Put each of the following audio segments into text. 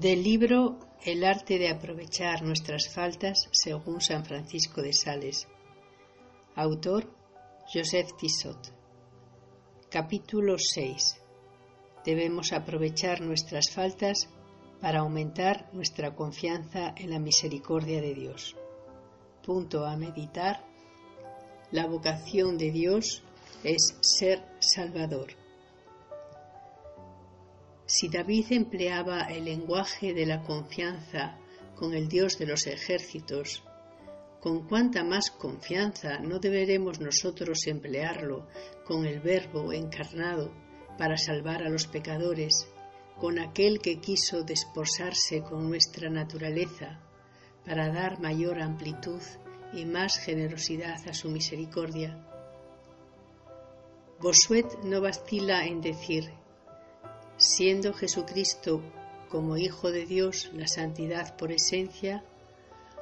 Del libro El arte de aprovechar nuestras faltas según San Francisco de Sales. Autor Joseph Tissot. Capítulo 6. Debemos aprovechar nuestras faltas para aumentar nuestra confianza en la misericordia de Dios. Punto a meditar. La vocación de Dios es ser Salvador. Si David empleaba el lenguaje de la confianza con el Dios de los ejércitos, con cuánta más confianza no deberemos nosotros emplearlo con el Verbo encarnado para salvar a los pecadores, con aquel que quiso desposarse con nuestra naturaleza para dar mayor amplitud y más generosidad a su misericordia. Bosuet no vacila en decir siendo Jesucristo como Hijo de Dios la santidad por esencia,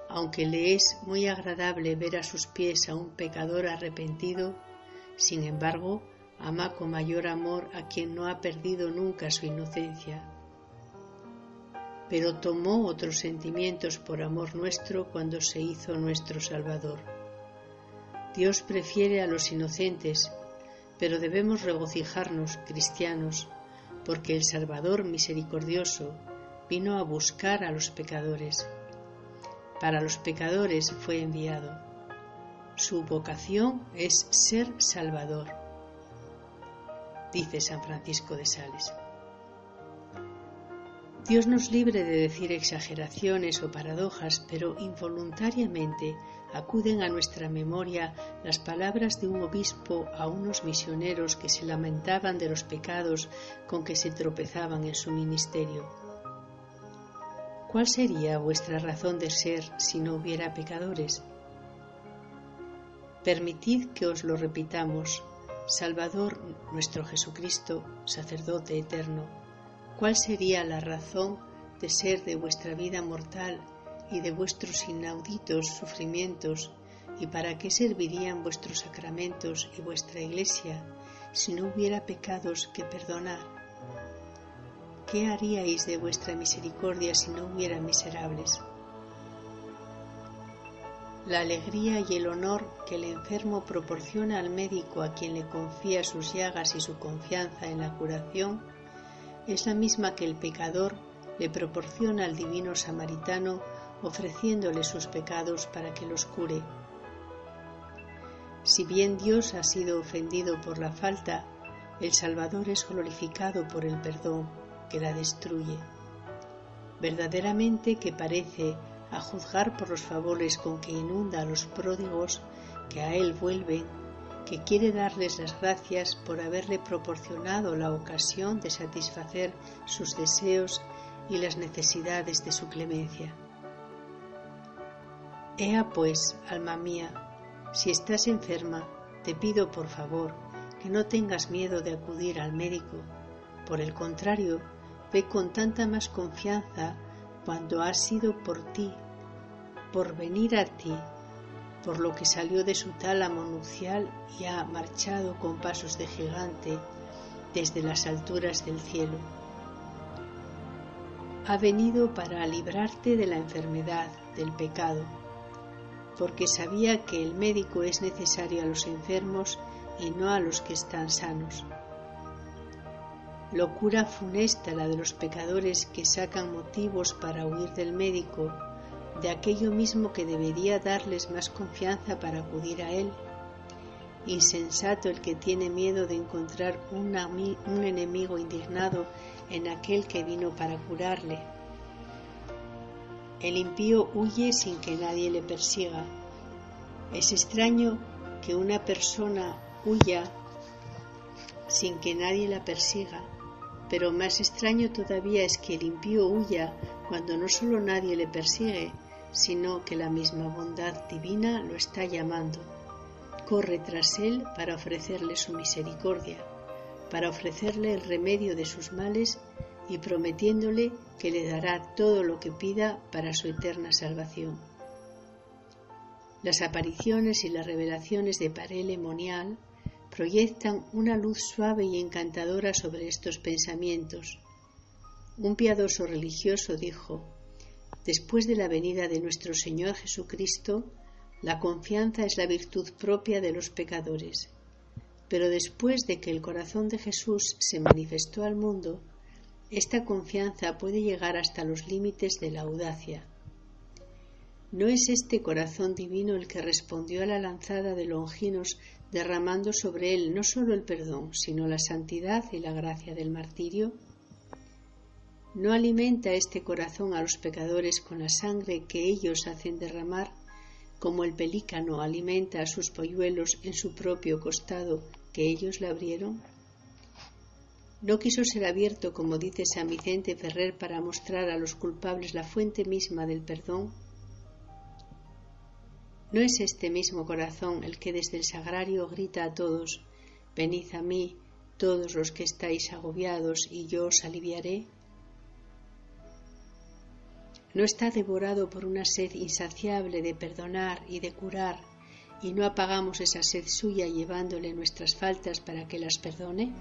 aunque le es muy agradable ver a sus pies a un pecador arrepentido, sin embargo, ama con mayor amor a quien no ha perdido nunca su inocencia. Pero tomó otros sentimientos por amor nuestro cuando se hizo nuestro Salvador. Dios prefiere a los inocentes, pero debemos regocijarnos, cristianos, porque el Salvador misericordioso vino a buscar a los pecadores. Para los pecadores fue enviado. Su vocación es ser Salvador, dice San Francisco de Sales. Dios nos libre de decir exageraciones o paradojas, pero involuntariamente acuden a nuestra memoria las palabras de un obispo a unos misioneros que se lamentaban de los pecados con que se tropezaban en su ministerio. ¿Cuál sería vuestra razón de ser si no hubiera pecadores? Permitid que os lo repitamos, Salvador nuestro Jesucristo, sacerdote eterno ¿Cuál sería la razón de ser de vuestra vida mortal y de vuestros inauditos sufrimientos y para qué servirían vuestros sacramentos y vuestra iglesia si no hubiera pecados que perdonar? ¿Qué haríais de vuestra misericordia si no hubiera miserables? La alegría y el honor que el enfermo proporciona al médico a quien le confía sus llagas y su confianza en la curación es la misma que el pecador le proporciona al divino samaritano ofreciéndole sus pecados para que los cure. Si bien Dios ha sido ofendido por la falta, el Salvador es glorificado por el perdón que la destruye. Verdaderamente que parece, a juzgar por los favores con que inunda a los pródigos que a Él vuelven, que quiere darles las gracias por haberle proporcionado la ocasión de satisfacer sus deseos y las necesidades de su clemencia. Ea pues, alma mía, si estás enferma, te pido por favor que no tengas miedo de acudir al médico. Por el contrario, ve con tanta más confianza cuando ha sido por ti, por venir a ti por lo que salió de su tálamo nupcial y ha marchado con pasos de gigante desde las alturas del cielo. Ha venido para librarte de la enfermedad, del pecado, porque sabía que el médico es necesario a los enfermos y no a los que están sanos. Locura funesta la de los pecadores que sacan motivos para huir del médico de aquello mismo que debería darles más confianza para acudir a Él. Insensato el que tiene miedo de encontrar un, enemigo indignado en aquel que vino para curarle. El impío huye sin que nadie le persiga. Es extraño que una persona huya sin que nadie la persiga, pero más extraño todavía es que el impío huya cuando no solo nadie le persigue, sino que la misma bondad divina lo está llamando. Corre tras él para ofrecerle su misericordia, para ofrecerle el remedio de sus males y prometiéndole que le dará todo lo que pida para su eterna salvación. Las apariciones y las revelaciones de Parele Monial proyectan una luz suave y encantadora sobre estos pensamientos. Un piadoso religioso dijo, después de la venida de nuestro Señor Jesucristo, la confianza es la virtud propia de los pecadores. Pero después de que el corazón de Jesús se manifestó al mundo, esta confianza puede llegar hasta los límites de la audacia. ¿No es este corazón divino el que respondió a la lanzada de Longinos derramando sobre él no sólo el perdón, sino la santidad y la gracia del martirio? ¿No alimenta este corazón a los pecadores con la sangre que ellos hacen derramar, como el pelícano alimenta a sus polluelos en su propio costado que ellos le abrieron? No quiso ser abierto, como dice San Vicente Ferrer, para mostrar a los culpables la fuente misma del perdón. ¿No es este mismo corazón el que desde el sagrario grita a todos, venid a mí, todos los que estáis agobiados, y yo os aliviaré? ¿No está devorado por una sed insaciable de perdonar y de curar, y no apagamos esa sed suya llevándole nuestras faltas para que las perdone?